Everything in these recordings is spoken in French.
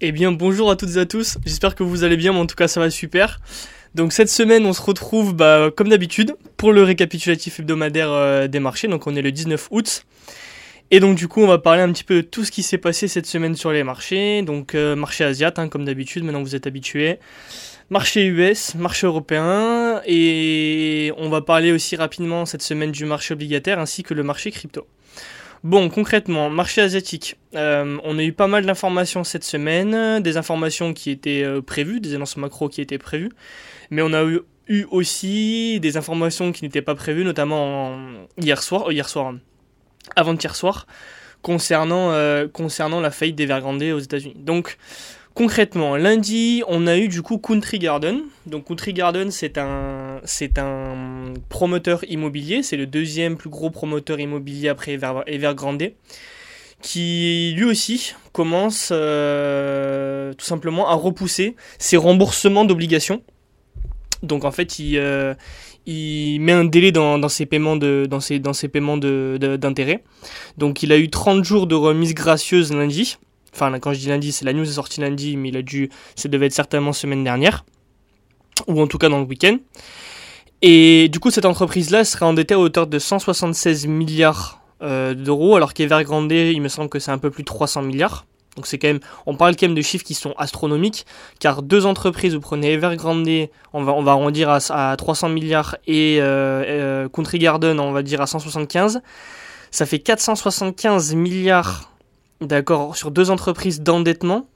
Eh bien bonjour à toutes et à tous, j'espère que vous allez bien, mais en tout cas ça va super. Donc cette semaine on se retrouve bah, comme d'habitude pour le récapitulatif hebdomadaire euh, des marchés, donc on est le 19 août. Et donc du coup on va parler un petit peu de tout ce qui s'est passé cette semaine sur les marchés, donc euh, marché asiatique hein, comme d'habitude, maintenant vous êtes habitués. Marché US, marché européen, et on va parler aussi rapidement cette semaine du marché obligataire ainsi que le marché crypto. Bon, concrètement, marché asiatique. Euh, on a eu pas mal d'informations cette semaine, des informations qui étaient euh, prévues, des annonces macro qui étaient prévues, mais on a eu, aussi des informations qui n'étaient pas prévues, notamment hier soir, euh, hier soir, avant-hier soir, concernant, concernant la faillite d'Evergrande aux États-Unis. Donc, Concrètement, lundi, on a eu du coup Country Garden. Donc Country Garden, c'est un, promoteur immobilier, c'est le deuxième plus gros promoteur immobilier après Evergrande, qui lui aussi commence euh, tout simplement à repousser ses remboursements d'obligations. Donc en fait, il, euh, met un délai dans, ses paiements de dans d'intérêt. Donc il a eu 30 jours de remise gracieuse lundi. Enfin, quand je dis lundi, c'est la news est sortie lundi, mais il a dû, ça devait être certainement semaine dernière, ou en tout cas dans le week-end. Et du coup, cette entreprise-là serait endettée à hauteur de 176 milliards euh, d'euros, alors qu'Evergrande, il me semble que c'est un peu plus de 300 milliards. Donc c'est quand même, on parle quand même de chiffres qui sont astronomiques, car deux entreprises, vous prenez Evergrande, on va, on va arrondir à, 300 milliards, et euh, euh, Country Garden, on va dire à 175, ça fait 475 milliards d'accord, sur deux entreprises d'endettement,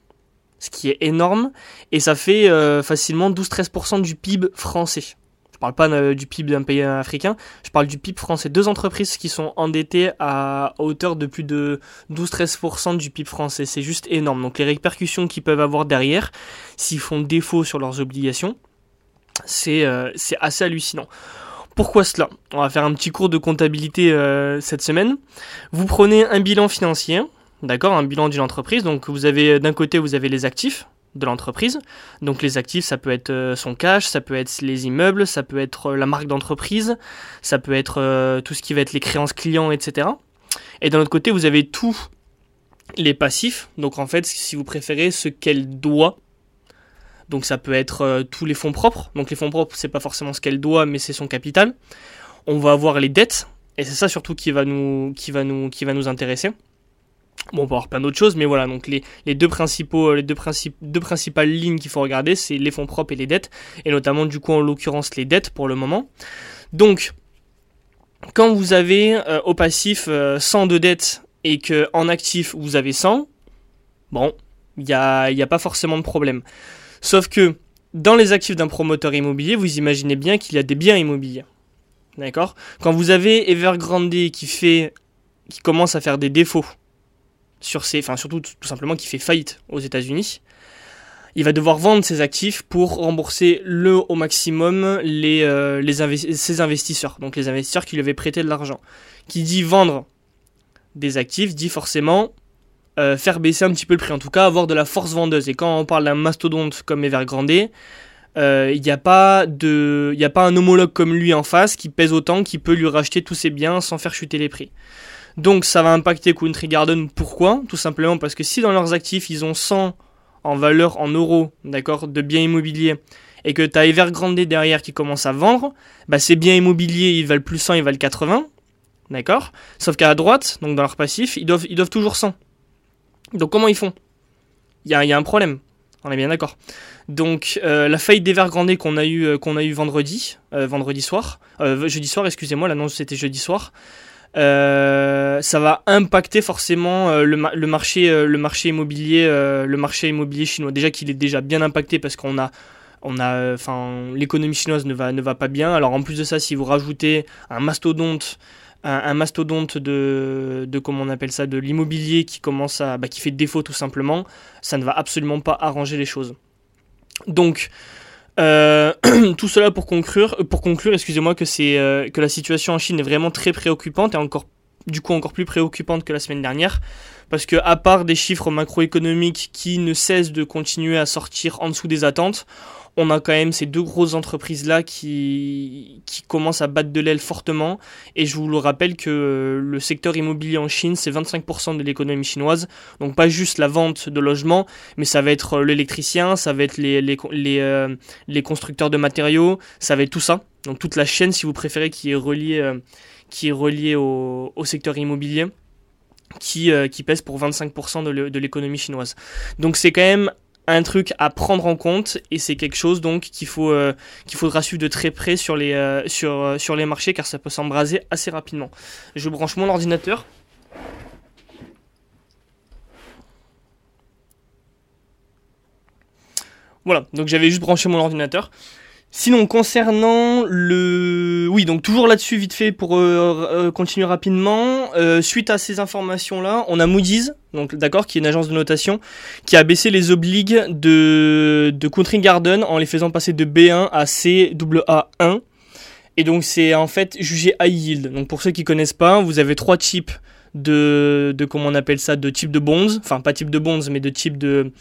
ce qui est énorme, et ça fait euh, facilement 12-13% du PIB français. Je parle pas euh, du PIB d'un pays africain, je parle du PIB français. Deux entreprises qui sont endettées à hauteur de plus de 12-13% du PIB français. C'est juste énorme. Donc les répercussions qu'ils peuvent avoir derrière, s'ils font défaut sur leurs obligations, c'est euh, assez hallucinant. Pourquoi cela? On va faire un petit cours de comptabilité cette semaine. Vous prenez un bilan financier, d'accord, un bilan d'une entreprise. Donc vous avez d'un côté vous avez les actifs de l'entreprise. Donc les actifs, ça peut être euh, son cash, ça peut être les immeubles, ça peut être euh, la marque d'entreprise, ça peut être euh, tout ce qui va être les créances clients, etc. Et d'un autre côté, vous avez tous les passifs. Donc en fait, si vous préférez, ce qu'elle doit. Donc ça peut être tous les fonds propres. Donc les fonds propres, c'est pas forcément ce qu'elle doit, mais c'est son capital. On va avoir les dettes, et c'est ça surtout qui va nous, qui va nous intéresser. Bon, on peut avoir plein d'autres choses, mais voilà, donc les, deux, principaux, les deux, deux principales lignes qu'il faut regarder, c'est les fonds propres et les dettes, et notamment du coup en l'occurrence les dettes pour le moment. Donc, quand vous avez euh, au passif 100 euh, de dettes et que en actif vous avez 100, bon, il n'y a, y a pas forcément de problème. Sauf que dans les actifs d'un promoteur immobilier, vous imaginez bien qu'il y a des biens immobiliers. D'accord? Quand vous avez Evergrande qui fait qui commence à faire des défauts sur ses, enfin surtout tout simplement qui fait faillite aux États-Unis, il va devoir vendre ses actifs pour rembourser le au maximum les, euh, les ses investisseurs, donc les investisseurs qui lui avaient prêté de l'argent. Qui dit vendre des actifs dit forcément euh, faire baisser un petit peu le prix, en tout cas avoir de la force vendeuse. Et quand on parle d'un mastodonte comme Evergrande, euh, il n'y a, pas de, a pas un homologue comme lui en face qui pèse autant, qui peut lui racheter tous ses biens sans faire chuter les prix. Donc ça va impacter Country Garden. Pourquoi? Tout simplement parce que si dans leurs actifs ils ont 100 en valeur en euros, d'accord, de biens immobiliers, et que tu as Evergrande derrière qui commence à vendre, bah ces biens immobiliers ils valent plus 100, ils valent 80, d'accord? Sauf qu'à droite, donc dans leur passif, ils doivent, toujours 100. Donc comment ils font? Il y a, un problème. On est bien d'accord. Donc euh, la faillite d'Evergrande qu'on a eu euh, qu'on a eu vendredi, euh, vendredi soir, jeudi soir, excusez-moi, l'annonce c'était jeudi soir. Euh, ça va impacter forcément euh, le, marché, euh, le marché immobilier, le marché immobilier chinois. Déjà qu'il est déjà bien impacté parce qu'on a, on a, enfin, l'économie chinoise ne va, pas bien. Alors en plus de ça, si vous rajoutez un mastodonte, un, mastodonte de, de, comment on appelle ça, de l'immobilier qui commence à, bah, qui fait défaut tout simplement, ça ne va absolument pas arranger les choses. Donc euh, tout cela pour conclure, pour conclure, excusez-moi, que c'est euh, que la situation en Chine est vraiment très préoccupante et encore du coup encore plus préoccupante que la semaine dernière, parce que à part des chiffres macroéconomiques qui ne cessent de continuer à sortir en dessous des attentes, on a quand même ces deux grosses entreprises là qui, commencent à battre de l'aile fortement. Et je vous le rappelle que le secteur immobilier en Chine, c'est 25% de l'économie chinoise. Donc pas juste la vente de logements, mais ça va être l'électricien, ça va être euh, les, constructeurs de matériaux, ça va être tout ça. Donc toute la chaîne, si vous préférez, qui est reliée, euh, au, secteur immobilier. Qui, euh, qui pèse pour 25% de l'économie chinoise. Donc c'est quand même un truc à prendre en compte et c'est quelque chose donc qu'il faut euh, qu'il faudra suivre de très près sur les euh, euh, sur les marchés car ça peut s'embraser assez rapidement. Je branche mon ordinateur. Voilà, donc j'avais juste branché mon ordinateur. Sinon, concernant le... Oui, donc toujours là-dessus, vite fait, pour euh, euh, continuer rapidement. Euh, suite à ces informations-là, on a Moody's, donc d'accord, qui est une agence de notation, qui a baissé les obligues de, de Country Garden en les faisant passer de B1 à CAA1. Et donc c'est en fait jugé high yield. Donc pour ceux qui connaissent pas, vous avez trois types de, de comment on appelle ça, de types de bonds. Enfin pas type de bonds, mais de type de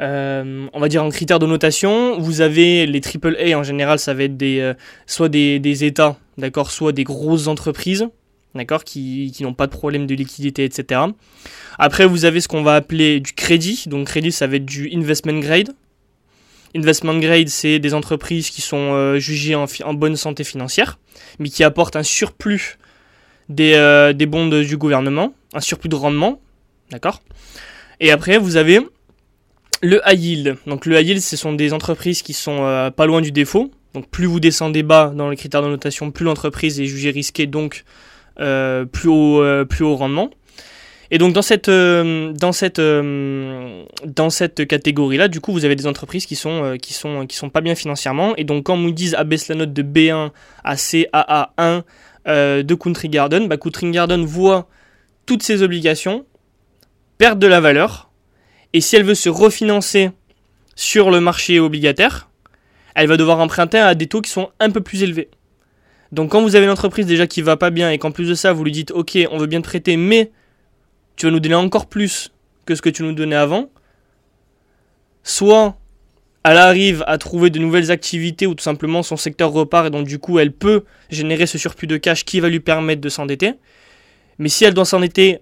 euh, on va dire en critères de notation, vous avez les AAA en général, ça va être des, euh, soit des, États, d'accord, soit des grosses entreprises, d'accord, qui, qui n'ont pas de problème de liquidité, etc. Après, vous avez ce qu'on va appeler du crédit, donc crédit, ça va être du investment grade. Investment grade, c'est des entreprises qui sont euh, jugées en, en, bonne santé financière, mais qui apportent un surplus des, des bons du gouvernement, un surplus de rendement, d'accord. Et après, vous avez le high yield. Donc le high yield, ce sont des entreprises qui sont euh, pas loin du défaut. Donc plus vous descendez bas dans les critères de notation, plus l'entreprise est jugée risquée, donc euh, plus, haut, euh, plus haut rendement. Et donc dans cette, dans cette, catégorie-là, du coup, vous avez des entreprises qui sont, sont, pas bien financièrement. Et donc quand Moody's abaisse la note de B1 à CAA1 de Country Garden, bah, Country Garden voit toutes ses obligations perdre de la valeur et si elle veut se refinancer sur le marché obligataire, elle va devoir emprunter à des taux qui sont un peu plus élevés. Donc quand vous avez une entreprise déjà qui va pas bien et qu'en plus de ça vous lui dites ok on veut bien te prêter mais tu vas nous donner encore plus que ce que tu nous donnais avant, soit elle arrive à trouver de nouvelles activités ou tout simplement son secteur repart et donc du coup elle peut générer ce surplus de cash qui va lui permettre de s'endetter. Mais si elle doit s'endetter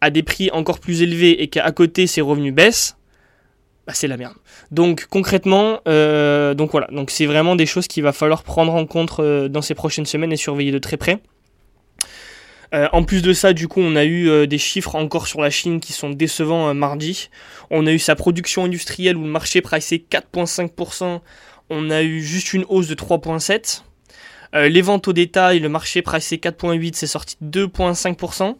à des prix encore plus élevés et qu'à côté ses revenus baissent, bah c'est la merde. Donc concrètement, euh, donc voilà, donc c'est vraiment des choses qu'il va falloir prendre en compte euh, dans ces prochaines semaines et surveiller de très près. Euh, en plus de ça, du coup, on a eu des chiffres encore sur la Chine qui sont décevants mardi. On a eu sa production industrielle où le marché pricé 4,5%. On a eu juste une hausse de 3,7%. les ventes au détail, le marché pricé 4,8, c'est sorti 2,5%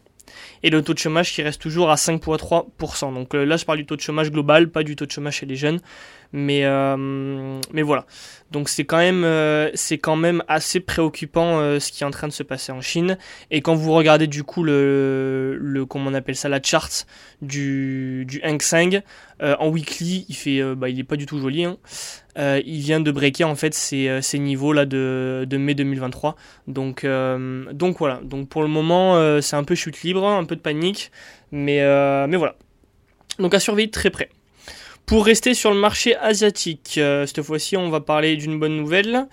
et le taux de chômage qui reste toujours à 5,3%. Donc euh, là, je parle du taux de chômage global, pas du taux de chômage chez les jeunes. Mais, euh, mais voilà. Donc c'est quand, même, euh, c'est quand même assez préoccupant ce qui est en train de se passer en Chine. Et quand vous regardez du coup le, le comment on appelle ça, la chart du, du Hang Seng, en weekly, il fait, bah, il est pas du tout joli. Hein. Euh, il vient de breaker en fait ces, euh, ces niveaux là de, de, mai 2023. Donc, euh, donc voilà. Donc pour le moment, c'est un peu chute libre, un peu de panique, mais, mais voilà. Donc à surveiller très près. Pour rester sur le marché asiatique, cette fois-ci on va parler d'une bonne nouvelle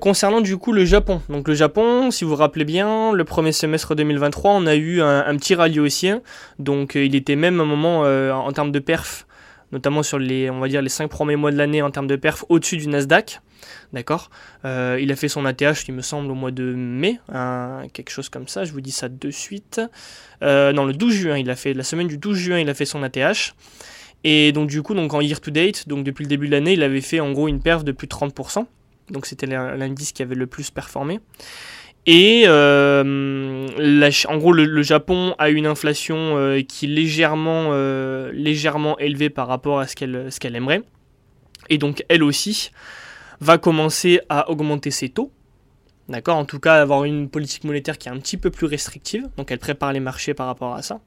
concernant du coup le Japon. Donc le Japon, si vous vous rappelez bien, le premier semestre 2023, on a eu un, petit rallye haussier. Donc il était même un moment en termes de perf notamment sur les, on va dire, les 5 premiers mois de l'année en termes de perf au-dessus du Nasdaq. D'accord? Euh, Il a fait son ATH, il me semble, au mois de mai, quelque chose comme ça, je vous dis ça de suite. Euh, non, le 12 juin, il a fait, la semaine du 12 juin, il a fait son ATH. Et donc du coup, donc en year to date, donc depuis le début de l'année, il avait fait en gros une perf de plus de 30%. Donc c'était l'indice qui avait le plus performé. Et euh, en gros, le, Japon a une inflation euh, qui est légèrement, euh, légèrement élevée par rapport à ce qu'elle qu'elle aimerait. Et donc, elle aussi va commencer à augmenter ses taux. D'accord? En tout cas, avoir une politique monétaire qui est un petit peu plus restrictive. Donc, elle prépare les marchés par rapport à ça.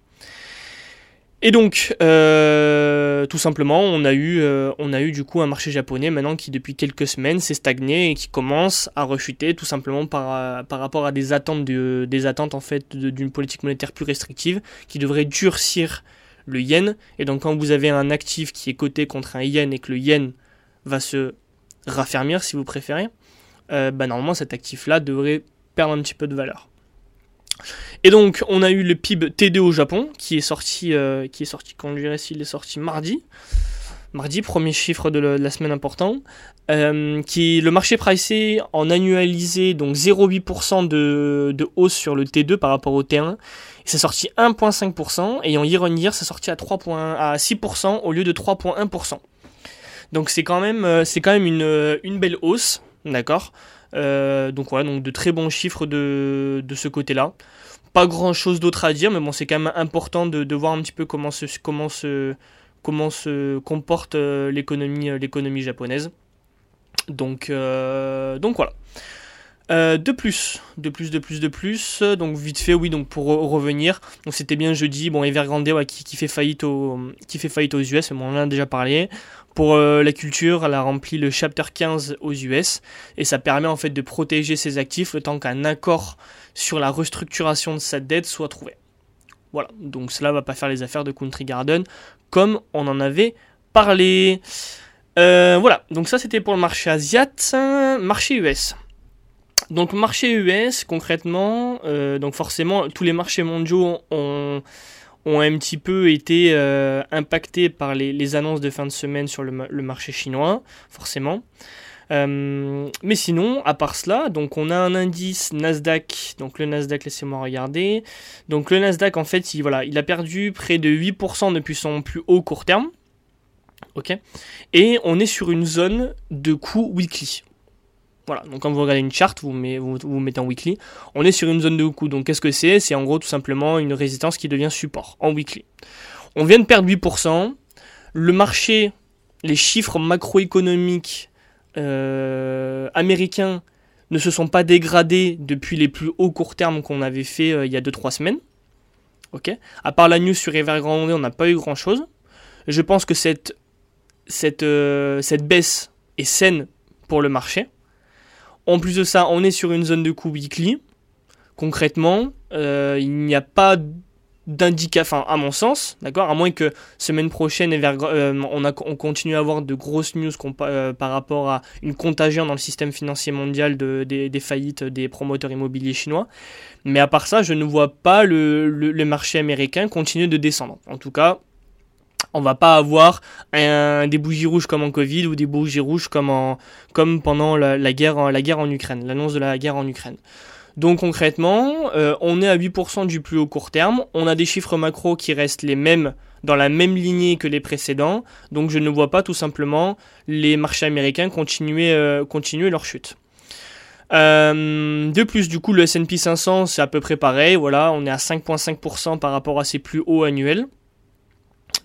Et donc, euh, tout simplement, on a, eu, euh, on a eu du coup un marché japonais maintenant qui depuis quelques semaines s'est stagné et qui commence à rechuter tout simplement par, euh, par rapport à des attentes, de, des attentes en fait d'une politique monétaire plus restrictive qui devrait durcir le yen. Et donc quand vous avez un actif qui est coté contre un yen et que le yen va se raffermir si vous préférez, bah, normalement cet actif-là devrait perdre un petit peu de valeur. Et donc, on a eu le PIB T2 au Japon, qui est sorti, euh, qui est sorti, quand s'il est sorti mardi. Mardi, premier chiffre de, la semaine important. Euh, le marché pricé en annualisé, donc 0,8% de, de, hausse sur le T2 par rapport au T1. Et c'est sorti 1,5%, et en year on year, c'est sorti à, 3 à 6% au lieu de 3,1%. Donc c'est quand même, euh, c'est quand même une, une belle hausse, d'accord? Donc voilà, donc de très bons chiffres de, de ce côté-là pas grand chose d'autre à dire, mais bon, c'est quand même important de, voir un petit peu comment se, comment comporte euh, l'économie, euh, l'économie japonaise. Donc, euh, donc voilà. de plus, de plus, de plus, de plus. Donc vite fait, oui. Donc pour revenir, donc c'était bien jeudi. Bon, Evergrande ouais, qui, fait faillite qui fait faillite aux US. Mais on en a déjà parlé. Pour la culture, elle a rempli le chapter 15 aux US et ça permet en fait de protéger ses actifs le temps qu'un accord sur la restructuration de sa dette soit trouvé. Voilà, donc cela va pas faire les affaires de Country Garden comme on en avait parlé. Euh, voilà, donc ça c'était pour le marché asiat, marché US. Donc marché US concrètement, euh, donc forcément tous les marchés mondiaux ont, ont un petit peu été euh, impactés par les, annonces de fin de semaine sur le, marché chinois, forcément. Euh, mais sinon, à part cela, donc on a un indice Nasdaq, donc le Nasdaq, laissez-moi regarder. Donc le Nasdaq, en fait, il, a perdu près de 8% depuis son plus haut court terme. Et on est sur une zone de coût weekly. Voilà, donc quand vous regardez une charte, vous, vous, mettez en weekly, on est sur une zone de coût. Donc qu'est-ce que c'est? C'est en gros tout simplement une résistance qui devient support en weekly. On vient de perdre 8%. Le marché, les chiffres macroéconomiques euh, américains ne se sont pas dégradés depuis les plus hauts court termes qu'on avait fait euh, il y a 2-3 semaines. Ok? À part la news sur Evergrande, on n'a pas eu grand chose. Je pense que cette, euh, cette baisse est saine pour le marché. En plus de ça, on est sur une zone de coût weekly. Concrètement, il n'y a pas d'indication, à mon sens, d'accord, à moins que semaine prochaine euh, on, continue à avoir de grosses news euh, par rapport à une contagion dans le système financier mondial de, des, faillites des promoteurs immobiliers chinois. Mais à part ça, je ne vois pas le, marché américain continuer de descendre. En tout cas, on va pas avoir des bougies rouges comme en Covid ou des bougies rouges comme, en, comme pendant la, guerre, en Ukraine, l'annonce de la guerre en Ukraine. Donc concrètement, euh, on est à 8% du plus haut court terme, on a des chiffres macro qui restent les mêmes dans la même lignée que les précédents, donc je ne vois pas tout simplement les marchés américains continuer, euh, leur chute. Euh, de plus, du coup, le S&P 500, c'est à peu près pareil. Voilà, on est à 5,5% par rapport à ses plus hauts annuels.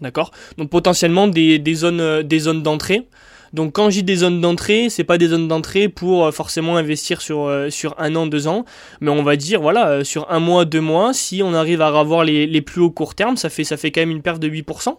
D'accord? Donc potentiellement des, zones, des zones d'entrée. Donc quand j'ai des zones d'entrée, c'est pas des zones d'entrée pour euh, forcément investir sur, euh, sur un an, deux ans, mais on va dire voilà euh, sur un mois, deux mois, si on arrive à avoir les, plus hauts court terme, ça fait ça fait quand même une perte de 8%.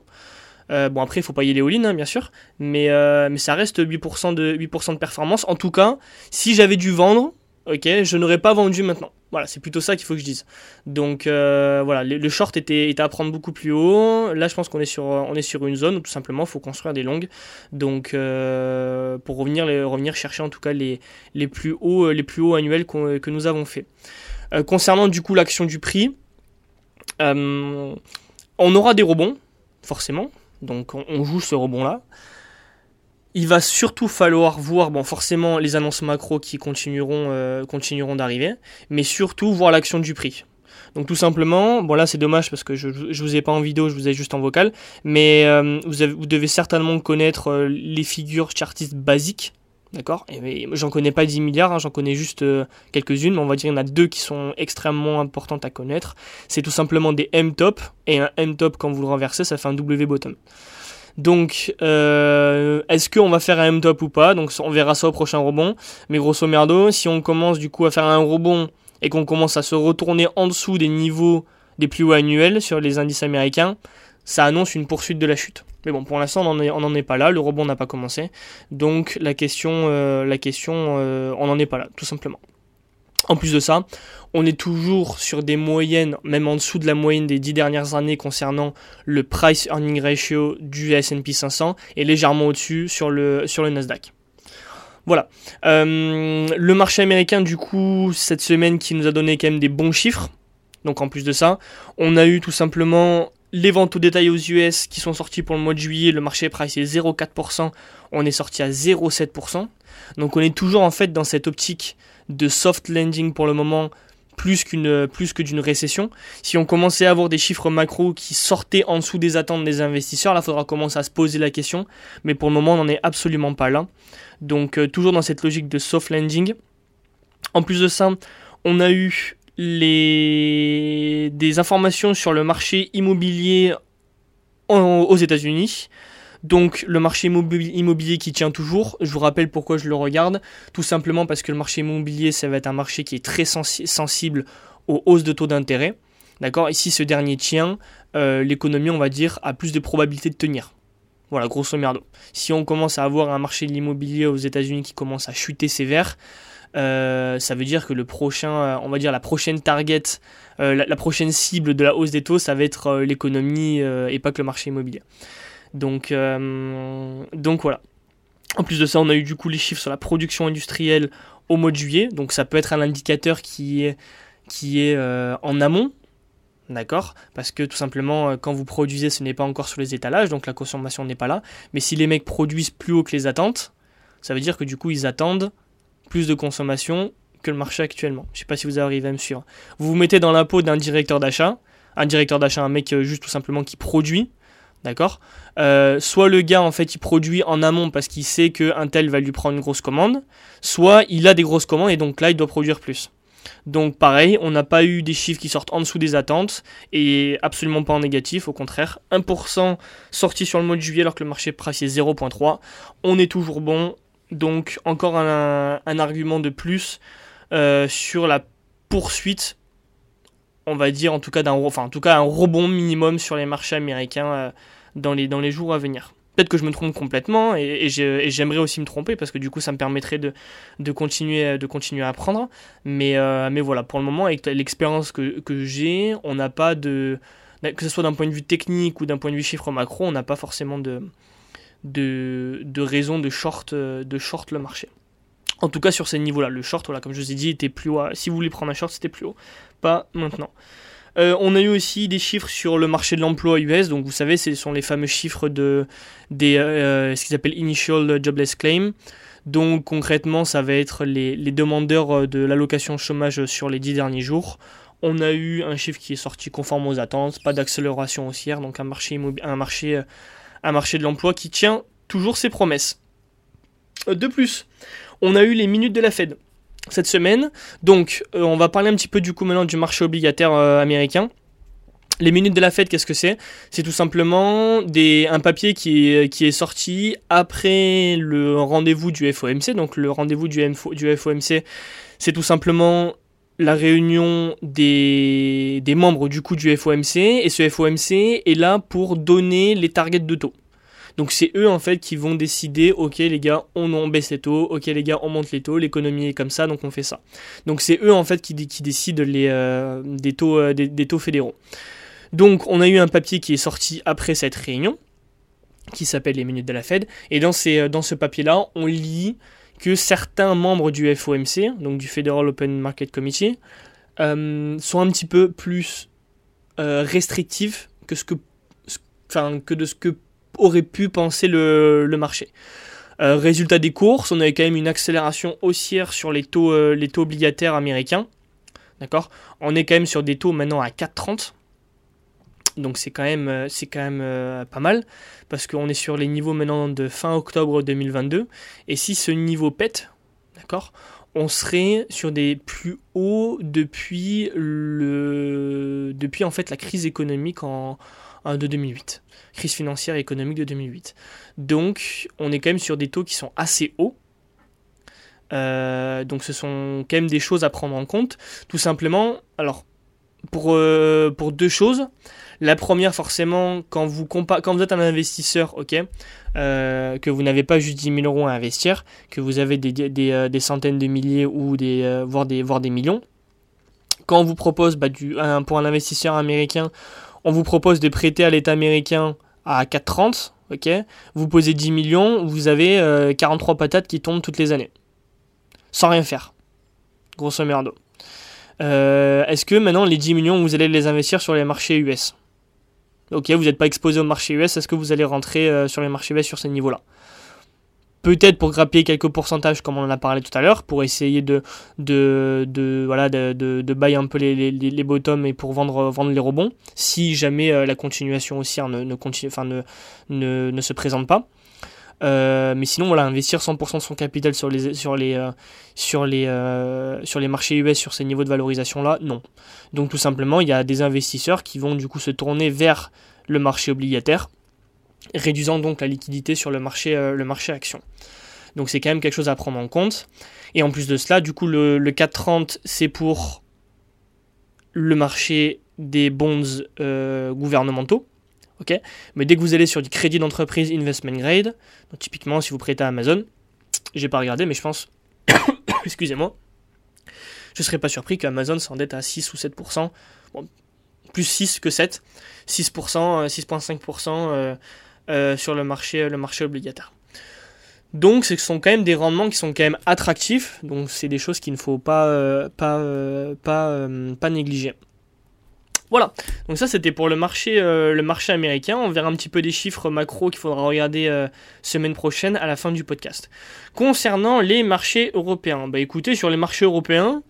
bon après il faut pas y aller all-in hein, bien sûr, mais, mais ça reste 8% de 8% de performance. En tout cas, si j'avais dû vendre, ok, je n'aurais pas vendu maintenant. Voilà, c'est plutôt ça qu'il faut que je dise. Donc euh, voilà, le, short était, à prendre beaucoup plus haut. Là, je pense qu'on est sur, on est sur une zone où tout simplement il faut construire des longues. Donc euh, pour revenir, revenir chercher en tout cas les, plus hauts, les plus hauts annuels que nous avons fait. Euh, concernant du coup l'action du prix, on aura des rebonds, forcément. Donc on, on joue ce rebond là il va surtout falloir voir, bon, forcément, les annonces macro qui continueront, euh, continueront d'arriver, mais surtout voir l'action du prix. Donc tout simplement, bon là c'est dommage parce que je, je vous ai pas en vidéo, je vous ai juste en vocal, mais euh, vous, vous, devez certainement connaître euh, les figures chartistes basiques, d'accord? J'en connais pas 10 milliards, hein, j'en connais juste quelques-unes, mais on va dire qu'il y en a deux qui sont extrêmement importantes à connaître. C'est tout simplement des M-top, et un M-top quand vous le renversez, ça fait un W-bottom. Donc, euh, est-ce qu'on va faire un M-top ou pas? Donc, on verra ça au prochain rebond. Mais grosso merdo, si on commence du coup à faire un rebond et qu'on commence à se retourner en dessous des niveaux des plus hauts annuels sur les indices américains, ça annonce une poursuite de la chute. Mais bon, pour l'instant, on n'en est, pas là. Le rebond n'a pas commencé. Donc, la question, euh, la question euh, on n'en est pas là, tout simplement. En plus de ça, on est toujours sur des moyennes, même en dessous de la moyenne des dix dernières années concernant le price earning ratio du S&P 500 et légèrement au-dessus sur le, sur le Nasdaq. Voilà. le marché américain, du coup, cette semaine qui nous a donné quand même des bons chiffres. Donc en plus de ça, on a eu tout simplement les ventes au détail aux US qui sont sorties pour le mois de juillet, le marché price est 0,4%, on est sorti à 0,7%. Donc on est toujours en fait dans cette optique de soft landing pour le moment plus qu'une plus que d'une récession. Si on commençait à avoir des chiffres macro qui sortaient en dessous des attentes des investisseurs, là faudra commencer à se poser la question, mais pour le moment on n'en est absolument pas là. Donc euh, toujours dans cette logique de soft landing. En plus de ça, on a eu les... des informations sur le marché immobilier aux États-Unis. Donc le marché immobilier qui tient toujours, je vous rappelle pourquoi je le regarde, tout simplement parce que le marché immobilier, ça va être un marché qui est très sensible aux hausses de taux d'intérêt. D'accord? Ici, ce dernier tient, euh, l'économie, on va dire, a plus de probabilités de tenir. Voilà, grosso merdo. Si on commence à avoir un marché de l'immobilier aux États-Unis qui commence à chuter sévère, euh, ça veut dire que le prochain, euh, on va dire la prochaine target, la, prochaine cible de la hausse des taux, ça va être l'économie et pas que le marché immobilier. Donc, donc voilà. En plus de ça, on a eu du coup les chiffres sur la production industrielle au mois de juillet. Donc ça peut être un indicateur qui est, qui est en amont. D'accord? Parce que tout simplement, quand vous produisez, ce n'est pas encore sur les étalages, donc la consommation n'est pas là. Mais si les mecs produisent plus haut que les attentes, ça veut dire que du coup, ils attendent plus de consommation que le marché actuellement. Je ne sais pas si vous arrivez à me suivre. Vous vous mettez dans la peau d'un directeur d'achat, un directeur d'achat, un mec euh, juste tout simplement qui produit, d'accord euh, Soit le gars en fait il produit en amont parce qu'il sait qu'un tel va lui prendre une grosse commande, soit il a des grosses commandes et donc là il doit produire plus. Donc pareil, on n'a pas eu des chiffres qui sortent en dessous des attentes et absolument pas en négatif, au contraire, 1% sorti sur le mois de juillet alors que le marché price est 0.3. On est toujours bon, donc encore un, argument de plus euh, sur la poursuite, on va dire en tout cas un rebond minimum sur les marchés américains euh, dans, les, jours à venir. Peut-être que je me trompe complètement et, j'aimerais aussi me tromper parce que du coup ça me permettrait de, continuer, à apprendre. Mais, euh, mais voilà, pour le moment, avec l'expérience que, j'ai, on n'a pas de. Que ce soit d'un point de vue technique ou d'un point de vue chiffre macro, on n'a pas forcément de, raison de short, de short le marché. En tout cas sur ces niveaux-là, le short, voilà, comme je vous ai dit, était plus haut. Si vous voulez prendre un short, c'était plus haut, pas maintenant. Euh, on a eu aussi des chiffres sur le marché de l'emploi US, donc vous savez, ce sont les fameux chiffres de des, euh, ce qu'ils appellent Initial Jobless Claim. Donc concrètement, ça va être les, les demandeurs de l'allocation chômage sur les 10 derniers jours. On a eu un chiffre qui est sorti conforme aux attentes, pas d'accélération haussière, donc un marché, un marché un marché de l'emploi qui tient toujours ses promesses. Euh, de plus, on a eu les minutes de la Fed cette semaine. Donc, euh, on va parler un petit peu du coup maintenant du marché obligataire euh, américain. Les minutes de la Fed, qu'est-ce que c'est? C'est tout simplement un papier qui est, qui est sorti après le rendez-vous du FOMC. Donc le rendez-vous du, du FOMC, c'est tout simplement la réunion des, des, membres du coup du FOMC et ce FOMC est là pour donner les targets de taux. Donc c'est eux en fait qui vont décider, ok les gars, on, baisse les taux, ok les gars, on monte les taux, l'économie est comme ça, donc on fait ça. Donc c'est eux en fait qui, décident euh, des, taux, euh, des, taux fédéraux. Donc on a eu un papier qui est sorti après cette réunion, qui s'appelle les minutes de la Fed, et dans, ces, dans ce papier-là, on lit que certains membres du FOMC, donc du Federal Open Market Committee, euh, sont un petit peu plus restrictifs que, ce que de ce que aurait pu penser le, marché. Euh, résultat des courses, on avait quand même une accélération haussière sur les taux, les taux obligataires américains. D'accord? On est quand même sur des taux maintenant à 4,30 donc c'est quand même, euh, c'est quand même euh, pas mal, parce qu'on est sur les niveaux maintenant de fin octobre 2022, et si ce niveau pète, d'accord, on serait sur des plus hauts depuis, le, depuis en fait la crise économique en, de 2008, crise financière et économique de 2008. Donc on est quand même sur des taux qui sont assez hauts, euh, donc ce sont quand même des choses à prendre en compte. Tout simplement, alors pour, pour deux choses. La première, forcément, quand vous, quand vous êtes un investisseur, ok, euh, que vous n'avez pas juste 10 000 euros à investir, que vous avez des, des, euh, des centaines de milliers ou des, euh, voire, des, voire des millions, quand on vous propose, bah, du, pour un investisseur américain, on vous propose de prêter à l'État américain à 4,30, ok, vous posez 10 millions, vous avez 43 patates qui tombent toutes les années. Sans rien faire. Grosso merdo. Est-ce que maintenant les 10 millions, vous allez les investir sur les marchés US Ok, vous n'êtes pas exposé au marché US, est-ce que vous allez rentrer sur les marchés US sur ces niveaux-là? Peut-être pour grappiller quelques pourcentages comme on en a parlé tout à l'heure, pour essayer de, de, voilà, de, de, bailler un peu les, les, les, bottoms et pour vendre, vendre les rebonds, si jamais euh, la continuation haussière ne, ne, continue, ne, ne, ne se présente pas. Euh, mais sinon, voilà, investir 100% de son capital sur les, sur les, euh, sur les, sur les marchés US, sur ces niveaux de valorisation-là, non. Donc tout simplement, il y a des investisseurs qui vont du coup se tourner vers le marché obligataire réduisant donc la liquidité sur le marché, euh, le marché action. Donc c'est quand même quelque chose à prendre en compte. Et en plus de cela, du coup, le, le 430, c'est pour le marché des bonds euh, gouvernementaux. Mais dès que vous allez sur du crédit d'entreprise investment grade, typiquement si vous prêtez à Amazon, j'ai pas regardé, mais je pense, excusez-moi, je serais pas surpris qu'Amazon s'endette à 6 ou 7%, bon, plus 6 que 7, 6%, 6,5%. Euh, sur le marché, le marché obligataire. Donc ce sont quand même des rendements qui sont quand même attractifs, donc c'est des choses qu'il ne faut pas, euh, pas, euh, pas, pas négliger. Voilà, donc ça c'était pour le marché, le marché américain. On verra un petit peu des chiffres macro qu'il faudra regarder semaine prochaine à la fin du podcast. Concernant les marchés européens, bah écoutez, sur les marchés européens,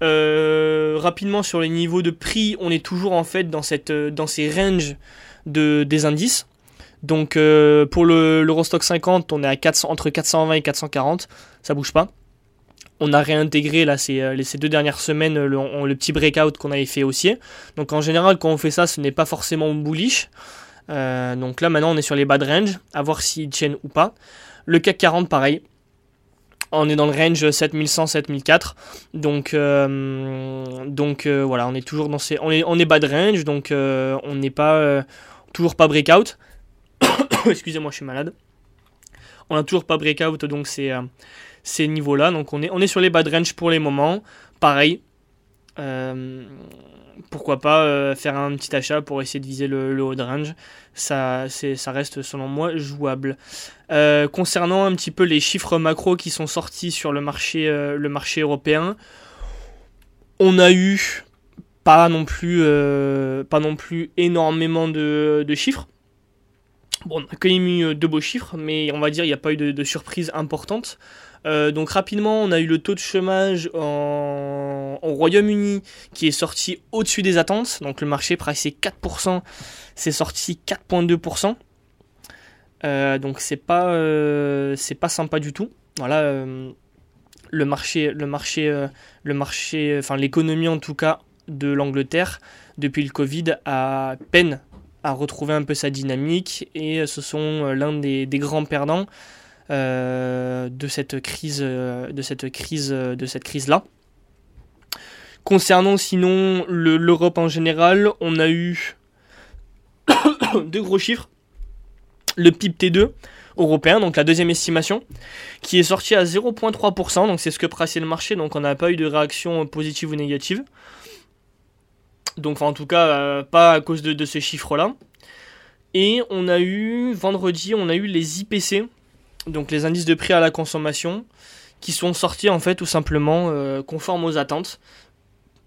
rapidement sur les niveaux de prix, on est toujours en fait dans, cette, dans ces ranges de, des indices. Donc euh, pour le l'Eurostock 50, on est à 400, entre 420 et 440, ça bouge pas. On a réintégré là ces, euh, ces deux dernières semaines le, le petit breakout qu'on avait fait haussier. Donc en général quand on fait ça, ce n'est pas forcément bullish. Euh, donc là maintenant on est sur les bas de range, à voir s'ils tiennent ou pas. Le CAC 40 pareil, on est dans le range 7100 7004 donc donc voilà on est toujours dans ces on est on est bas de range donc on n'est pas toujours pas breakout Excusez-moi, je suis malade. On n'a toujours pas breakout, donc c'est euh, ces niveaux-là. Donc on est, on est sur les bad range pour les moments. Pareil. Euh, pourquoi pas euh, faire un petit achat pour essayer de viser le, haut de range. Ça, ça reste selon moi jouable. concernant un petit peu les chiffres macro qui sont sortis sur le marché, européen, on a eu pas non plus, pas non plus énormément de chiffres. Bon, on a quand même eu euh, deux beaux chiffres, mais on va dire il n'y a pas eu de, surprise importante. Euh, donc rapidement, on a eu le taux de chômage en, au Royaume-Uni qui est sorti au-dessus des attentes. Donc le marché pricé 4%, c'est sorti 4,2%. Euh, donc c'est pas c'est pas sympa du tout. Voilà, le marché le marché le marché enfin l'économie en tout cas de l'Angleterre depuis le Covid a peine à retrouver un peu sa dynamique et ce sont euh, l'un des, grands perdants euh, de cette crise euh, de cette crise de cette crise là concernant sinon l'Europe en général on a eu deux gros chiffres le PIB T2 européen, donc la deuxième estimation, qui est sorti à 0,3%, donc c'est ce que pressait le marché, donc on n'a pas eu de réaction positive ou négative. Donc, en tout cas, euh, pas à cause de, ces chiffres-là. Et on a eu, vendredi, on a eu les IPC, donc les indices de prix à la consommation, qui sont sortis en fait tout simplement euh, conformes aux attentes.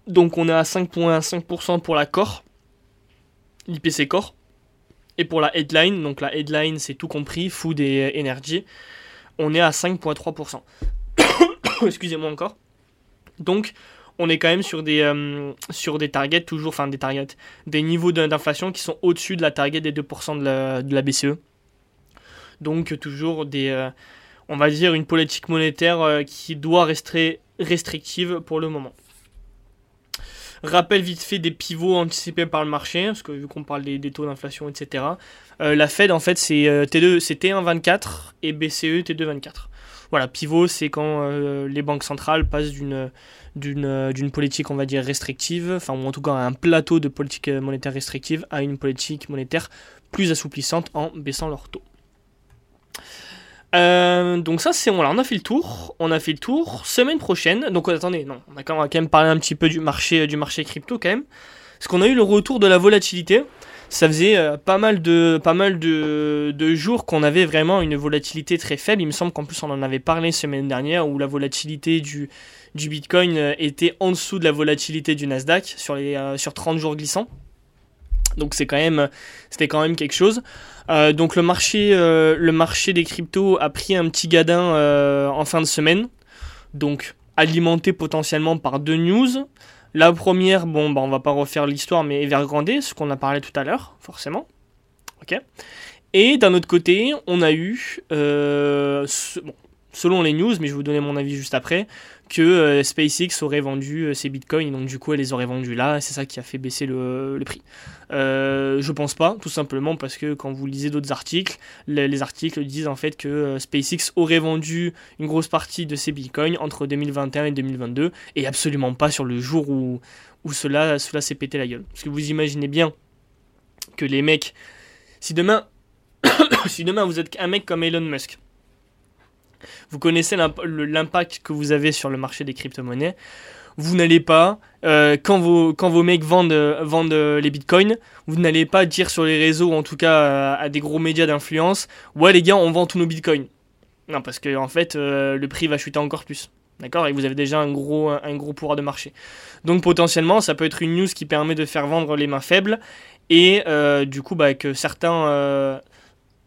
Donc on est à 5,5% pour la Core, l'IPC Core. Et pour la headline, donc la headline c'est tout compris, food et energy, on est à 5,3%. Excusez-moi encore. Donc on est quand même sur des, euh, sur des targets, toujours, enfin des targets, des niveaux d'inflation qui sont au-dessus de la target des 2% de la, BCE. Donc toujours des, euh, on va dire, une politique monétaire euh, qui doit rester restrictive pour le moment. Rappel vite fait des pivots anticipés par le marché, parce que vu qu'on parle des, taux d'inflation, etc. la Fed, en fait, c'est T2, c'est T1,24 et BCE T2,24. Voilà, pivot, c'est quand les banques centrales passent d'une euh, d'une politique, on va dire, restrictive, enfin, ou en tout cas un plateau de politique monétaire restrictive à une politique monétaire plus assouplissante en baissant leur taux. Euh, donc ça c'est voilà, on a fait le tour, on a fait le tour. Semaine prochaine, donc attendez, non, on a quand même parlé un petit peu du marché du marché crypto quand même, parce qu'on a eu le retour de la volatilité. Ça faisait euh, pas mal de, jours qu'on avait vraiment une volatilité très faible. Il me semble qu'en plus on en avait parlé semaine dernière où la volatilité du, Bitcoin euh, était en dessous de la volatilité du Nasdaq sur, les, euh, sur 30 jours glissants. Donc c'est quand même, c'était quand même quelque chose. donc le marché, le marché des cryptos a pris un petit gadin en fin de semaine. Donc alimenté potentiellement par deux news. La première, bon, bah, on va pas refaire l'histoire, mais Evergrande, ce qu'on a parlé tout à l'heure, forcément. Et d'un autre côté, on a eu, euh, selon les news, mais je vais vous donner mon avis juste après, que euh, SpaceX aurait vendu euh, ses bitcoins, et donc du coup elle les aurait vendus là, c'est ça qui a fait baisser le, prix. Euh, je pense pas, tout simplement parce que quand vous lisez d'autres articles, les, articles disent en fait que SpaceX aurait vendu une grosse partie de ses bitcoins entre 2021 et 2022, et absolument pas sur le jour où, cela, cela s'est pété la gueule. Parce que vous imaginez bien que les mecs, si demain, si demain vous êtes un mec comme Elon Musk, vous connaissez l'impact que vous avez sur le marché des crypto-monnaies. Vous n'allez pas, euh, quand, vos, mecs vendent, vendent les bitcoins, vous n'allez pas dire sur les réseaux, ou en tout cas à, des gros médias d'influence, ouais les gars, on vend tous nos bitcoins. Non, parce que en fait, euh, le prix va chuter encore plus. D'accord? Et vous avez déjà un gros, un gros pouvoir de marché. Donc potentiellement, ça peut être une news qui permet de faire vendre les mains faibles et euh, du coup bah, que certains,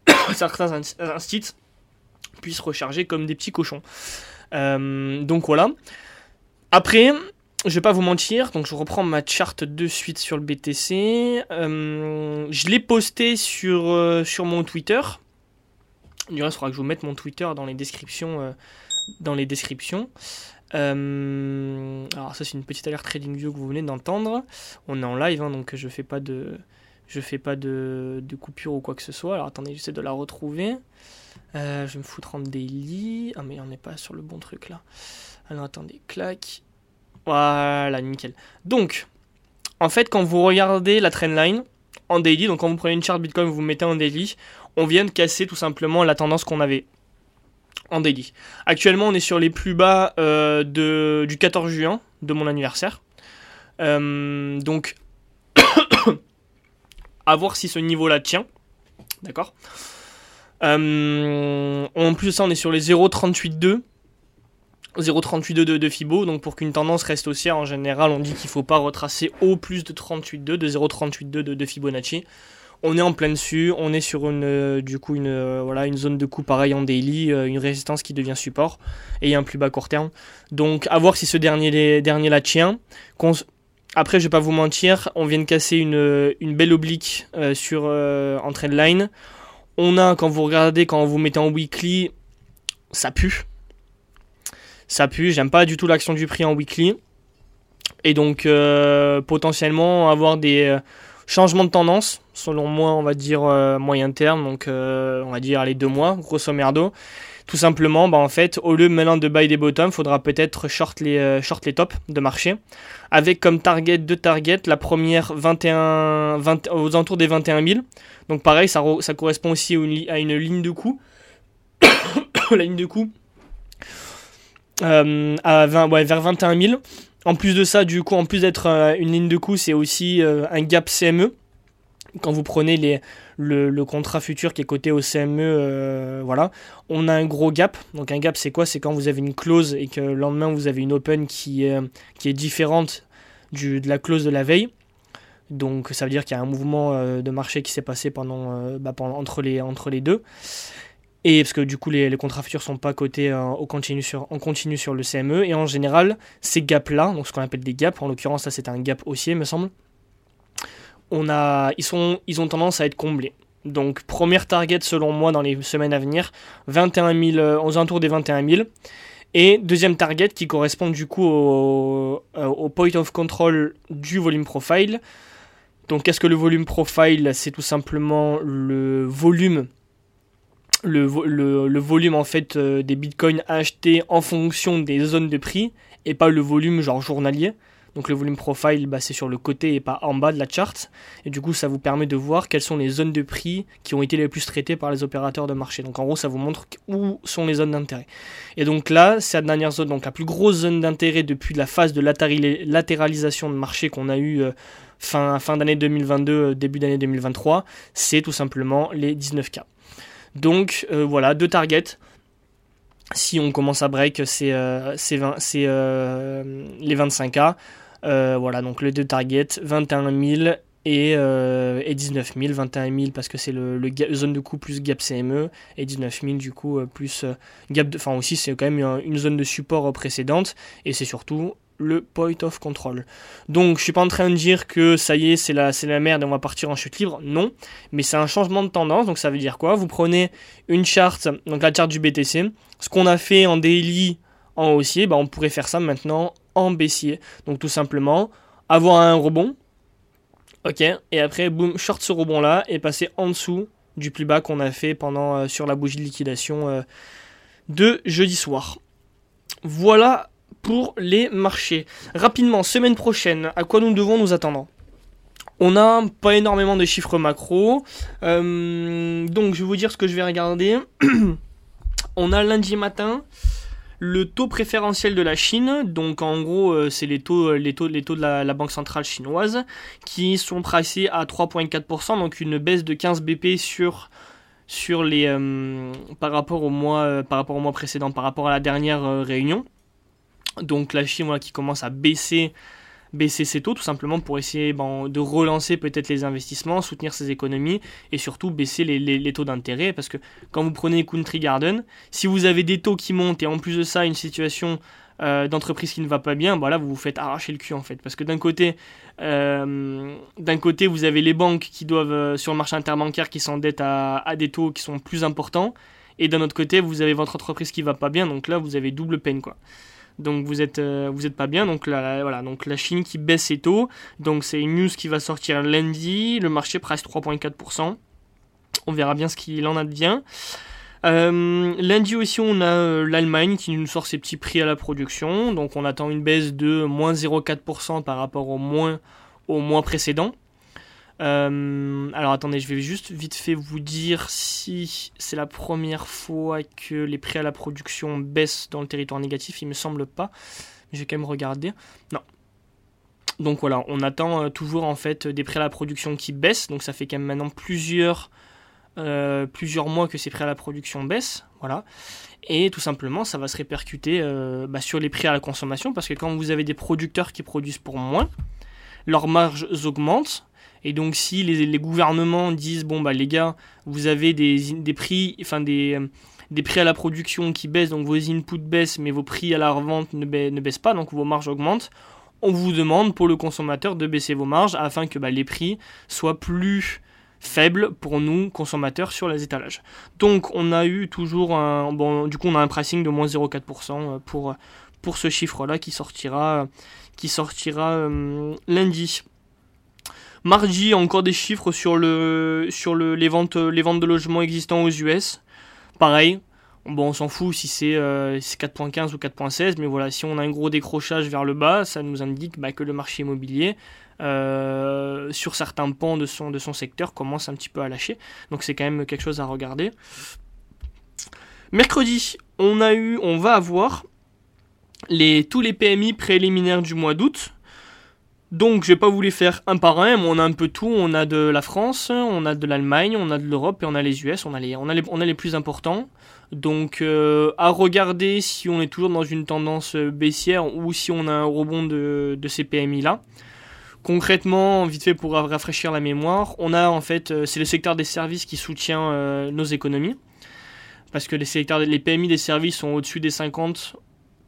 certains instituts puissent recharger comme des petits cochons. Euh, donc voilà. Après, je vais pas vous mentir, donc je reprends ma charte de suite sur le BTC. Euh, je l'ai posté sur, euh, sur mon Twitter. Du reste, il faudra que je vous mette mon Twitter dans les descriptions. dans les descriptions. alors ça c'est une petite alerte TradingView que vous venez d'entendre. On est en live, hein, donc je fais pas de, je fais pas de, de coupure ou quoi que ce soit. Alors attendez, j'essaie de la retrouver. Euh, je vais me foutre en daily. Ah, mais on n'est pas sur le bon truc là. Alors attendez, clac. Voilà, nickel. Donc, en fait, quand vous regardez la trendline en daily, donc quand vous prenez une charte Bitcoin, vous, vous mettez en daily, on vient de casser tout simplement la tendance qu'on avait en daily. Actuellement, on est sur les plus bas euh, du 14 juin de mon anniversaire. Euh, donc, à voir si ce niveau-là tient. D'accord? En plus de ça, on est sur les 0.38.2. 0.38.2 de, de Fibo, donc pour qu'une tendance reste haussière, en général, on dit qu'il ne faut pas retracer au plus de 38.2, de 0.38.2 de, Fibonacci. On est en plein dessus, on est sur une, euh, coup une, euh, une zone de coup pareil en daily, une résistance qui devient support et un plus bas court terme. Donc à voir si ce dernier, dernier là tient. Après, je vais pas vous mentir, on vient de casser une, belle oblique sur en trendline. On a, quand vous regardez, quand vous mettez en weekly, ça pue. Ça pue, j'aime pas du tout l'action du prix en weekly. Et donc, euh, potentiellement, avoir des euh, changements de tendance, selon moi, on va dire euh, moyen terme, donc on va dire les deux mois, grosso merdo. Tout simplement, bah, en fait, au lieu maintenant de buy des bottoms, faudra peut-être short les, short les tops de marché. Avec comme target, deux targets, la première 21, 20, aux alentours des 21 000. Donc pareil, ça, ça correspond aussi à une, ligne de coup. la ligne de coup. Euh, à 20, ouais, vers 21 000. En plus de ça, du coup, en plus d'être euh, une ligne de coup, c'est aussi euh, un gap CME. Quand vous prenez le, contrat futur qui est coté au CME, voilà, on a un gros gap. Donc un gap, c'est quoi? C'est quand vous avez une clause et que le lendemain vous avez une open qui, est différente de la clause de la veille. Donc ça veut dire qu'il y a un mouvement euh, de marché qui s'est passé pendant, euh, bah, entre, les, deux. Et parce que du coup les, contrats futurs sont pas cotés euh, en continu sur le CME. Et en général, ces gaps-là, donc ce qu'on appelle des gaps, en l'occurrence là c'est un gap haussier me semble, on a, ils, sont, ils ont tendance à être comblés. Donc première target selon moi dans les semaines à venir, 21 000, aux alentours des 21 000. Et deuxième target qui correspond du coup au, au point of control du volume profile. Donc qu'est-ce que le volume profile C'est tout simplement le volume le, volume en fait euh, des bitcoins achetés en fonction des zones de prix et pas le volume genre journalier? Donc le volume profile, bah, c'est sur le côté et pas en bas de la chart. Et du coup, ça vous permet de voir quelles sont les zones de prix qui ont été les plus traitées par les opérateurs de marché. Donc en gros, ça vous montre où sont les zones d'intérêt. Et donc là, c'est la dernière zone, donc la plus grosse zone d'intérêt depuis la phase de latéralisation de marché qu'on a eu euh, fin, fin d'année 2022, euh, début d'année 2023. C'est tout simplement les 19K. Donc euh, voilà, deux targets si on commence à break, c'est euh, euh, les 25K. Euh, voilà, donc les deux targets, 21 000 et, et 19 000. 21 000 parce que c'est le, zone de coup plus gap CME et 19 000 du coup plus gap. Enfin aussi c'est quand même une, zone de support précédente et c'est surtout le point of control. Donc je suis pas en train de dire que ça y est, c'est la, c'est la merde et on va partir en chute libre. Non, mais c'est un changement de tendance. Donc ça veut dire quoi? Vous prenez une charte, donc la charte du BTC, ce qu'on a fait en daily, en haussier, bah on pourrait faire ça maintenant en baissier. Donc tout simplement avoir un rebond, ok, et après boum, short ce rebond là et passer en dessous du plus bas qu'on a fait pendant euh, sur la bougie de liquidation euh, de jeudi soir. Voilà pour les marchés. Rapidement, semaine prochaine, à quoi nous devons nous attendre? On n'a pas énormément de chiffres macro. Euh, donc je vais vous dire ce que je vais regarder. on a lundi matin le taux préférentiel de la Chine. Donc en gros, euh, c'est les taux, les taux, les taux de la, Banque centrale chinoise qui sont pricés à 3,4%. Donc une baisse de 15 BP sur sur les euh, par rapport au mois par rapport au mois précédent, par rapport à la dernière réunion. Donc la Chine qui commence à baisser, ses taux tout simplement pour essayer ben, de relancer peut-être les investissements, soutenir ses économies et surtout baisser les, taux d'intérêt. Parce que quand vous prenez Country Garden, si vous avez des taux qui montent et en plus de ça une situation euh, d'entreprise qui ne va pas bien, bah là vous vous faites arracher le cul en fait. Parce que d'un côté, euh, vous avez les banques qui doivent euh, sur le marché interbancaire qui s'endettent à, à des taux qui sont plus importants et d'un autre côté vous avez votre entreprise qui va pas bien. Donc là vous avez double peine quoi donc vous êtes euh, vous êtes pas bien. Donc la, voilà, donc la Chine qui baisse ses taux. Donc c'est une news qui va sortir lundi. Le marché presse 3,4%. On verra bien ce qu'il en advient. Euh, lundi aussi, on a euh, l'Allemagne qui nous sort ses petits prix à la production. Donc on attend une baisse de moins 0,4% par rapport au moins au mois précédent. Euh, alors attendez, je vais juste vite fait vous dire si c'est la première fois que les prix à la production baissent dans le territoire négatif. Il me semble pas. Je vais quand même regarder. Non. Donc voilà, on attend euh, toujours en fait des prix à la production qui baissent. Donc ça fait quand même maintenant plusieurs, euh, mois que ces prix à la production baissent. Voilà. Et tout simplement, ça va se répercuter bah, sur les prix à la consommation parce que quand vous avez des producteurs qui produisent pour moins, leurs marges augmentent et donc si les, gouvernements disent bon bah les gars, vous avez des, prix, enfin des, des prix à la production qui baissent, donc vos inputs baissent, mais vos prix à la revente ne, baissent pas, donc vos marges augmentent. On vous demande pour le consommateur de baisser vos marges afin que bah, les prix soient plus faibles pour nous consommateurs sur les étalages. Donc on a eu toujours un bon du coup on a un pricing de moins 0,4% euh, pour pour ce chiffre là qui sortira qui sortira euh, lundi. Mardi, encore des chiffres sur, le, sur le, les, ventes, de logements existants aux US. Pareil, bon, on s'en fout si c'est 4.15 euh, ou 4.16, mais voilà, si on a un gros décrochage vers le bas, ça nous indique bah, que le marché immobilier, euh, sur certains pans de son, de son secteur, commence un petit peu à lâcher. Donc c'est quand même quelque chose à regarder. Mercredi, on a eu, on va avoir les, tous les PMI préliminaires du mois d'août. Donc je vais pas vous les faire un par un, mais on a un peu tout. On a de la France, on a de l'Allemagne, on a de l'Europe et on a les US. On a les, on a les, on a les plus importants. Donc euh, à regarder si on est toujours dans une tendance baissière ou si on a un rebond de, de ces PMI là. Concrètement, vite fait pour rafraîchir la mémoire, on a en fait, euh, c'est le secteur des services qui soutient euh, nos économies. Parce que les, secteurs, les PMI des services sont au-dessus des 50,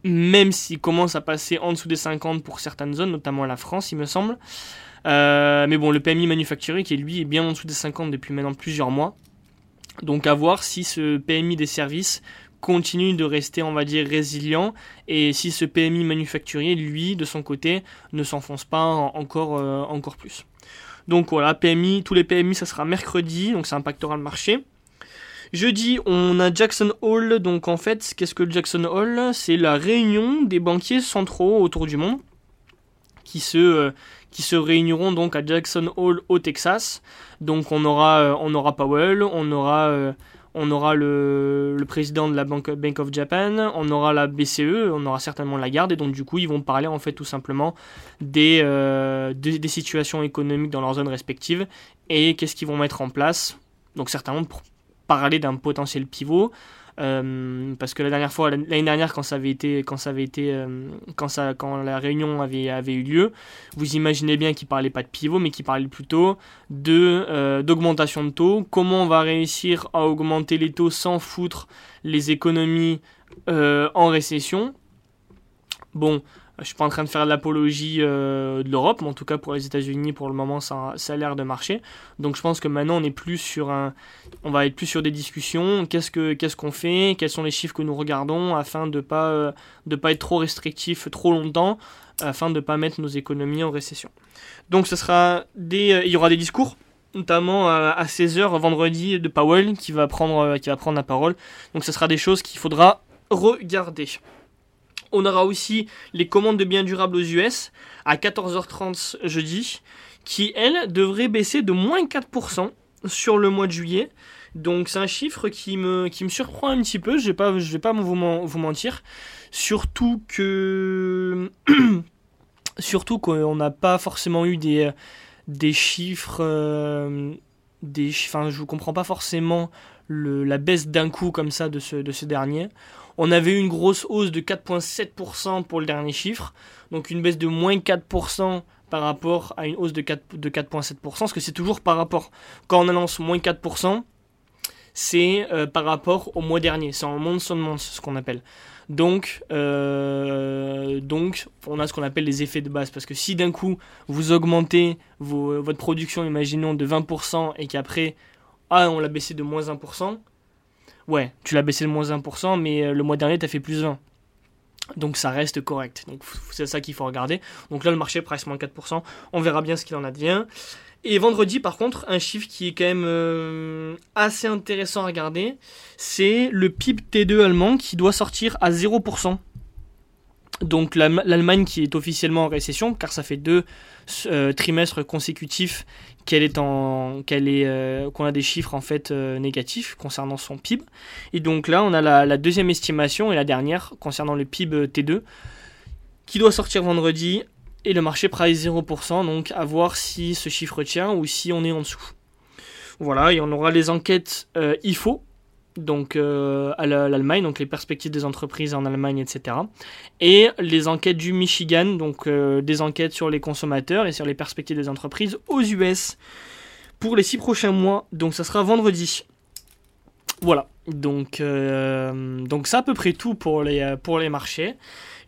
même s'il commence à passer en dessous des 50 pour certaines zones, notamment la France, il me semble. Euh, mais bon, le PMI manufacturier qui lui est bien en dessous des 50 depuis maintenant plusieurs mois. Donc à voir si ce PMI des services continue de rester, on va dire, résilient et si ce PMI manufacturier, lui, de son côté, ne s'enfonce pas encore, euh, encore plus. Donc voilà, PMI, tous les PMI, ça sera mercredi, donc ça impactera le marché. Jeudi, on a Jackson Hole. Donc en fait, qu'est-ce que Jackson Hole? C'est la réunion des banquiers centraux autour du monde qui se, se réuniront donc à Jackson Hole au Texas. Donc on aura, on aura Powell, on aura on aura le, président de la Bank, of Japan, on aura la BCE, on aura certainement la garde, et donc du coup ils vont parler en fait tout simplement des, euh, des, situations économiques dans leurs zones respectives et qu'est-ce qu'ils vont mettre en place. Donc certainement pour parler d'un potentiel pivot, euh, parce que la dernière fois, l'année dernière, quand ça avait été, quand ça avait été, euh, quand ça, quand la réunion avait, avait eu lieu, vous imaginez bien qu'il parlait pas de pivot, mais qu'il parlait plutôt de euh, d'augmentation de taux. Comment on va réussir à augmenter les taux sans foutre les économies en récession? Bon, je suis pas en train de faire l'apologie euh, de l'Europe, mais en tout cas pour les États-Unis, pour le moment, ça, a l'air de marcher. Donc je pense que maintenant, on est plus sur un, on va être plus sur des discussions. Qu'est-ce que qu'est-ce qu'on fait? Quels sont les chiffres que nous regardons afin de pas euh, de pas être trop restrictif trop longtemps, afin de pas mettre nos économies en récession. Donc ce sera des, euh, il y aura des discours notamment à 16h vendredi de Powell qui va prendre qui va prendre la parole. Donc ce sera des choses qu'il faudra regarder. On aura aussi les commandes de biens durables aux US à 14h30 jeudi, qui elles devraient baisser de moins 4% sur le mois de juillet. Donc c'est un chiffre qui me, surprend un petit peu, je ne vais pas, vous, mentir. Surtout que... surtout qu'on n'a pas forcément eu des, chiffres... Euh, enfin, je ne comprends pas forcément la baisse d'un coup comme ça de ce dernier. On avait eu une grosse hausse de 4,7% pour le dernier chiffre, donc une baisse de moins 4% par rapport à une hausse de 4,7%, de 4,7%, parce que c'est toujours par rapport, quand on annonce moins 4%, c'est euh, par rapport au mois dernier, c'est en month on month, ce qu'on appelle. Donc, euh, donc, on a ce qu'on appelle les effets de base, parce que si d'un coup vous augmentez votre production, imaginons de 20%, et qu'après, ah, on l'a baissé de moins 1%, ouais, tu l'as baissé de moins 1%, mais euh, le mois dernier, tu as fait plus 20. Donc ça reste correct. Donc c'est ça qu'il faut regarder. Donc là, le marché presque moins 4%. On verra bien ce qu'il en advient. Et vendredi, par contre, un chiffre qui est quand même euh, assez intéressant à regarder, c'est le PIB T2 allemand qui doit sortir à 0%. Donc l'Allemagne qui est officiellement en récession, car ça fait deux euh, trimestres consécutifs qu'elle est en, qu'elle est, euh, qu'on a des chiffres en fait euh, négatifs concernant son PIB. Et donc là, on a la, deuxième estimation et la dernière concernant le PIB T2 qui doit sortir vendredi et le marché price 0%. Donc à voir si ce chiffre tient ou si on est en dessous. Voilà, et on aura les enquêtes IFO donc euh, à l'Allemagne, donc les perspectives des entreprises en Allemagne, etc. Et les enquêtes du Michigan, donc euh, des enquêtes sur les consommateurs et sur les perspectives des entreprises aux US pour les six prochains mois. Donc ça sera vendredi. Voilà. Donc euh, donc c'est à peu près tout pour les pour les marchés.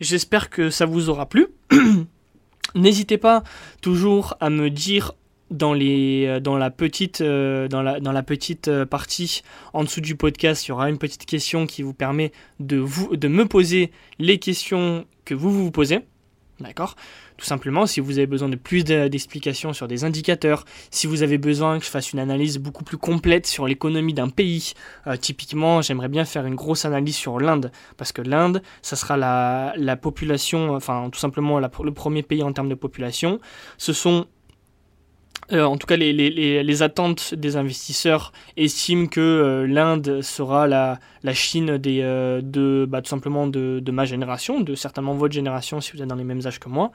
J'espère que ça vous aura plu. N'hésitez pas toujours à me dire dans, les, euh, dans la petite, euh, dans la, dans la petite euh, partie en dessous du podcast, il y aura une petite question qui vous permet de, vous, de me poser les questions que vous vous posez. D'accord? Tout simplement, si vous avez besoin de plus d'explications sur des indicateurs, si vous avez besoin que je fasse une analyse beaucoup plus complète sur l'économie d'un pays, typiquement, j'aimerais bien faire une grosse analyse sur l'Inde, parce que l'Inde, ça sera la, la population, enfin tout simplement le premier pays en termes de population. Ce sont euh, en tout cas, les, attentes des investisseurs estiment que euh, l'Inde sera la, Chine des, euh, de, bah, tout simplement de, ma génération, de certainement votre génération si vous êtes dans les mêmes âges que moi.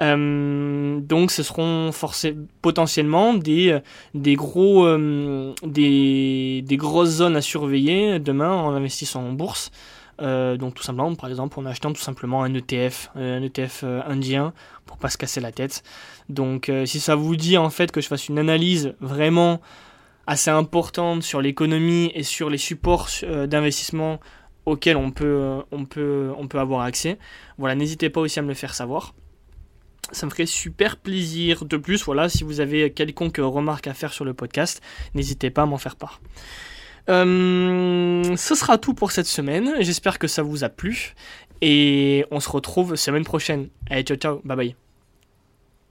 donc, ce seront potentiellement des, des, gros, des, des grosses zones à surveiller demain en investissant en bourse. Donc tout simplement, par exemple, en achetant tout simplement un ETF, un ETF indien pour pas se casser la tête. Donc euh, si ça vous dit en fait que je fasse une analyse vraiment assez importante sur l'économie et sur les supports euh, d'investissement auxquels on peut, euh, on, peut, on peut avoir accès, voilà, n'hésitez pas aussi à me le faire savoir. Ça me ferait super plaisir. De plus, voilà, si vous avez quelconque remarque à faire sur le podcast, n'hésitez pas à m'en faire part. Ce sera tout pour cette semaine. J'espère que ça vous a plu. Et on se retrouve semaine prochaine. Allez, ciao, ciao. Bye bye.